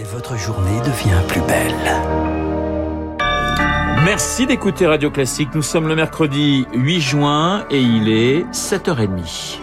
Et votre journée devient plus belle. Merci d'écouter Radio Classique. Nous sommes le mercredi 8 juin et il est 7h30.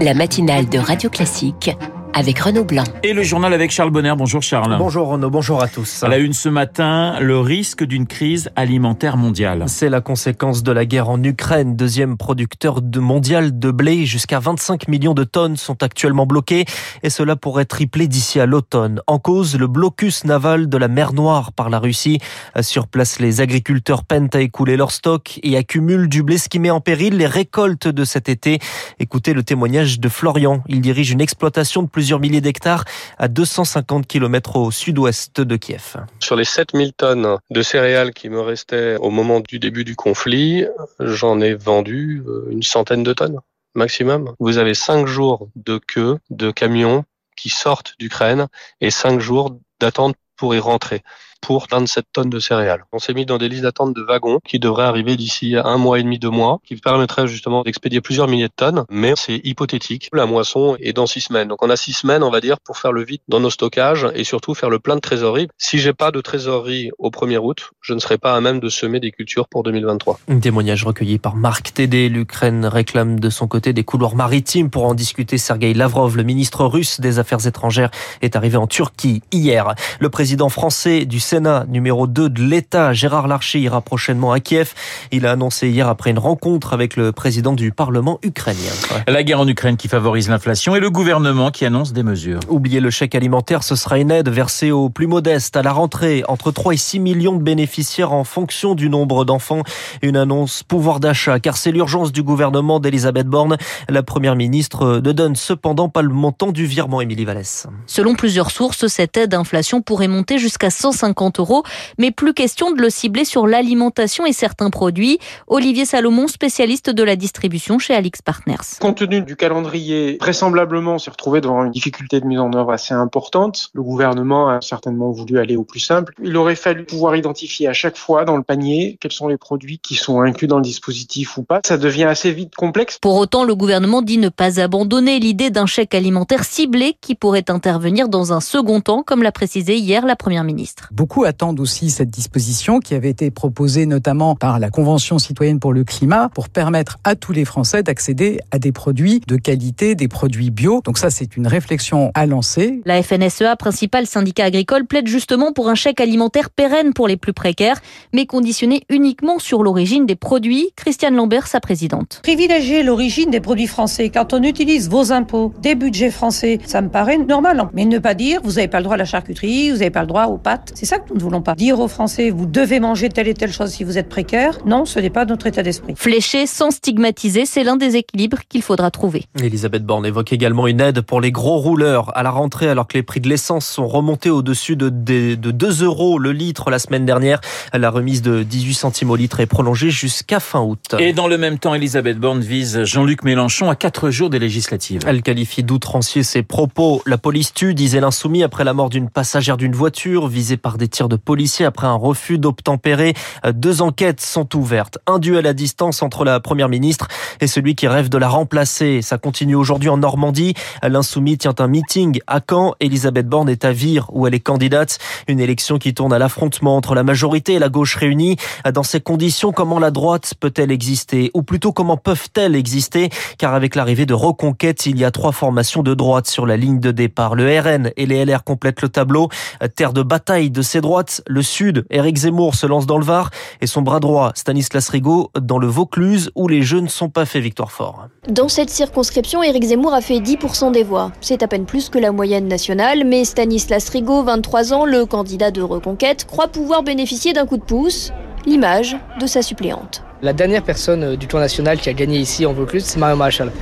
La matinale de Radio Classique avec Renaud Blanc. Et le journal avec Charles Bonner. Bonjour Charles. Bonjour Renaud, bonjour à tous. À la une ce matin, le risque d'une crise alimentaire mondiale. C'est la conséquence de la guerre en Ukraine, deuxième producteur de mondial de blé. Jusqu'à 25 millions de tonnes sont actuellement bloquées et cela pourrait tripler d'ici à l'automne. En cause, le blocus naval de la mer Noire par la Russie. Sur place, les agriculteurs peinent à écouler leur stock et accumulent du blé, ce qui met en péril les récoltes de cet été. Écoutez le témoignage de Florian. Il dirige une exploitation de plus plusieurs milliers d'hectares à 250 km au sud-ouest de Kiev. Sur les 7000 tonnes de céréales qui me restaient au moment du début du conflit, j'en ai vendu euh, une centaine de tonnes maximum. Vous avez cinq jours de queue de camions qui sortent d'Ukraine et cinq jours d'attente pour y rentrer pour 27 tonnes de céréales. On s'est mis dans des listes d'attente de wagons qui devraient arriver d'ici un mois et demi, deux mois, qui permettraient justement d'expédier plusieurs milliers de tonnes, mais c'est hypothétique. La moisson est dans six semaines. Donc on a six semaines, on va dire, pour faire le vide dans nos stockages et surtout faire le plein de trésorerie. Si j'ai pas de trésorerie au 1er août, je ne serai pas à même de semer des cultures pour 2023. Un témoignage recueilli par Marc Tédé. L'Ukraine réclame de son côté des couloirs maritimes pour en discuter. Sergei Lavrov, le ministre russe des Affaires étrangères, est arrivé en Turquie hier. Le président français du Sénat numéro 2 de l'État, Gérard Larcher, ira prochainement à Kiev. Il a annoncé hier après une rencontre avec le président du Parlement ukrainien. La guerre en Ukraine qui favorise l'inflation et le gouvernement qui annonce des mesures. Oubliez le chèque alimentaire, ce sera une aide versée aux plus modestes à la rentrée. Entre 3 et 6 millions de bénéficiaires en fonction du nombre d'enfants. Une annonce pouvoir d'achat, car c'est l'urgence du gouvernement d'Elisabeth Borne. La première ministre ne donne cependant pas le montant du virement, Émilie Vallès. Selon plusieurs sources, cette aide d'inflation pourrait monter jusqu'à 150 euros mais plus question de le cibler sur l'alimentation et certains produits. Olivier Salomon, spécialiste de la distribution chez Alix Partners. Compte tenu du calendrier, vraisemblablement s'est retrouvé devant une difficulté de mise en œuvre assez importante. Le gouvernement a certainement voulu aller au plus simple. Il aurait fallu pouvoir identifier à chaque fois dans le panier quels sont les produits qui sont inclus dans le dispositif ou pas. Ça devient assez vite complexe. Pour autant, le gouvernement dit ne pas abandonner l'idée d'un chèque alimentaire ciblé qui pourrait intervenir dans un second temps, comme l'a précisé hier la Première ministre. Beaucoup attendent aussi cette disposition qui avait été proposée notamment par la Convention citoyenne pour le climat pour permettre à tous les Français d'accéder à des produits de qualité, des produits bio. Donc ça, c'est une réflexion à lancer. La FNSEA, principal syndicat agricole, plaide justement pour un chèque alimentaire pérenne pour les plus précaires, mais conditionné uniquement sur l'origine des produits. Christiane Lambert, sa présidente. Privilégier l'origine des produits français quand on utilise vos impôts, des budgets français, ça me paraît normal. Mais ne pas dire, vous n'avez pas le droit à la charcuterie, vous n'avez pas le droit aux pâtes. C'est ça nous ne voulons pas dire aux Français vous devez manger telle et telle chose si vous êtes précaire. Non, ce n'est pas notre état d'esprit. Flécher sans stigmatiser, c'est l'un des équilibres qu'il faudra trouver. Elisabeth Borne évoque également une aide pour les gros rouleurs à la rentrée alors que les prix de l'essence sont remontés au-dessus de, de, de 2 euros le litre la semaine dernière. La remise de 18 centimes au litre est prolongée jusqu'à fin août. Et dans le même temps, Elisabeth Borne vise Jean-Luc Mélenchon à 4 jours des législatives. Elle qualifie d'outrancier ses propos. La police tue, disait l'insoumis, après la mort d'une passagère d'une voiture visée par des tirs de policiers après un refus d'obtempérer. Deux enquêtes sont ouvertes. Un duel à distance entre la première ministre et celui qui rêve de la remplacer. Ça continue aujourd'hui en Normandie. L'insoumis tient un meeting à Caen. Elisabeth Borne est à Vire où elle est candidate. Une élection qui tourne à l'affrontement entre la majorité et la gauche réunie. Dans ces conditions, comment la droite peut-elle exister? Ou plutôt comment peuvent-elles exister? Car avec l'arrivée de Reconquête, il y a trois formations de droite sur la ligne de départ. Le RN et les LR complètent le tableau. Terre de bataille de ces droites, le Sud Sud, Éric Zemmour se lance dans le Var et son bras droit, Stanislas Rigaud, dans le Vaucluse où les jeux ne sont pas faits victoire fort. Dans cette circonscription, Éric Zemmour a fait 10% des voix. C'est à peine plus que la moyenne nationale, mais Stanislas Rigaud, 23 ans, le candidat de Reconquête, croit pouvoir bénéficier d'un coup de pouce, l'image de sa suppléante. La dernière personne du tour national qui a gagné ici en Vaucluse, c'est Marion Maréchal.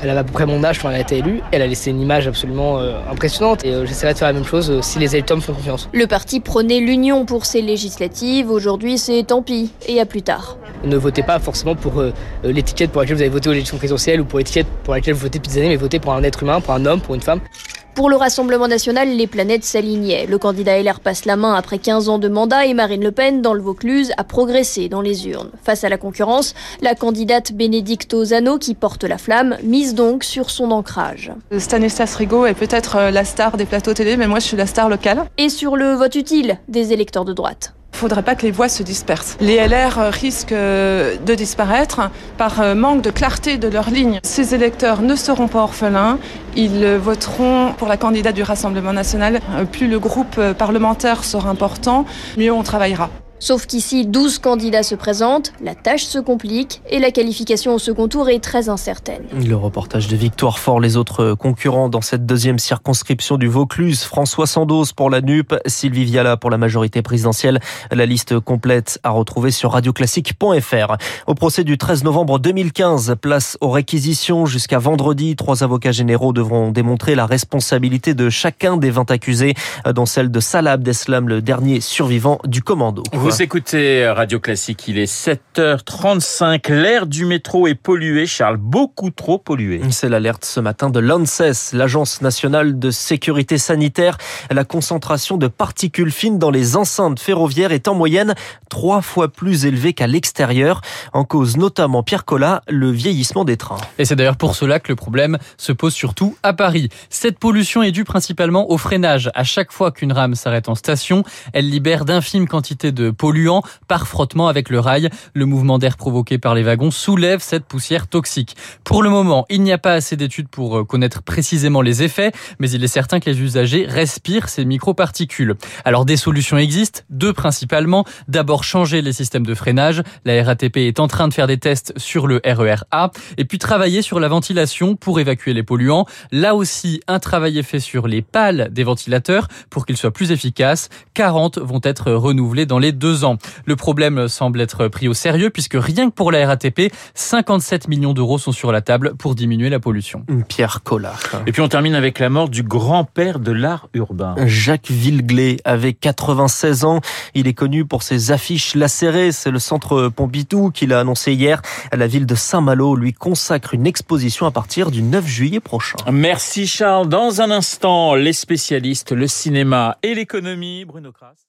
Elle avait à peu près mon âge quand elle a été élue. Elle a laissé une image absolument euh, impressionnante et euh, j'essaierai de faire la même chose euh, si les électeurs me font confiance. Le parti prônait l'union pour ces législatives. Aujourd'hui, c'est tant pis et à plus tard. Ne votez pas forcément pour l'étiquette pour laquelle vous avez voté aux élections présidentielles ou pour l'étiquette pour laquelle vous votez depuis des années, mais votez pour un être humain, pour un homme, pour une femme. Pour le Rassemblement national, les planètes s'alignaient. Le candidat LR passe la main après 15 ans de mandat et Marine Le Pen, dans le Vaucluse, a progressé dans les urnes. Face à la concurrence, la candidate Bénédicte Ozano, qui porte la flamme, mise donc sur son ancrage. Stanislas Rigaud est peut-être euh, la star des plateaux télé, mais moi je suis la star locale. Et sur le vote utile des électeurs de droite. Il ne faudrait pas que les voix se dispersent. Les LR euh, risquent euh, de disparaître par manque de clarté de leur ligne. Ces électeurs ne seront pas orphelins. Ils voteront pour la candidate du Rassemblement national. Plus le groupe parlementaire sera important, mieux on travaillera. Sauf qu'ici, 12 candidats se présentent, la tâche se complique et la qualification au second tour est très incertaine. Le reportage de Victoire Fort, les autres concurrents dans cette deuxième circonscription du Vaucluse, François Sandoz pour la NUP, Sylvie Viala pour la majorité présidentielle. La liste complète à retrouver sur radioclassique.fr. Au procès du 13 novembre 2015, place aux réquisitions jusqu'à vendredi. Trois avocats généraux devront démontrer la responsabilité de chacun des 20 accusés, dont celle de Salah Abdeslam, le dernier survivant du commando. Vous écoutez Radio Classique, il est 7h35. L'air du métro est pollué, Charles, beaucoup trop pollué. C'est l'alerte ce matin de l'ANSES, l'Agence nationale de sécurité sanitaire. La concentration de particules fines dans les enceintes ferroviaires est en moyenne trois fois plus élevée qu'à l'extérieur. En cause notamment, Pierre Collat, le vieillissement des trains. Et c'est d'ailleurs pour cela que le problème se pose surtout à Paris. Cette pollution est due principalement au freinage. À chaque fois qu'une rame s'arrête en station, elle libère d'infimes quantités de polluants par frottement avec le rail. Le mouvement d'air provoqué par les wagons soulève cette poussière toxique. Pour le moment, il n'y a pas assez d'études pour euh, connaître précisément les effets, mais il est certain que les usagers respirent ces microparticules. Alors des solutions existent, deux principalement. D'abord changer les systèmes de freinage. La RATP est en train de faire des tests sur le RER A et puis travailler sur la ventilation pour évacuer les polluants. Là aussi, un travail est fait sur les pales des ventilateurs pour qu'ils soient plus efficaces. 40 vont être renouvelés dans les deux ans. Le problème semble être pris au sérieux puisque rien que pour la RATP, 57 millions d'euros sont sur la table pour diminuer la pollution. Pierre Collard. Et puis on termine avec la mort du grand-père de l'art urbain. Jacques Villeglé avait 96 ans. Il est connu pour ses affiches lacérées. C'est le centre Pompidou qui l'a annoncé hier. La ville de Saint-Malo lui consacre une exposition à partir du 9 juillet prochain. Merci Charles. Dans un instant, les spécialistes, le cinéma et l'économie. Bruno Kras.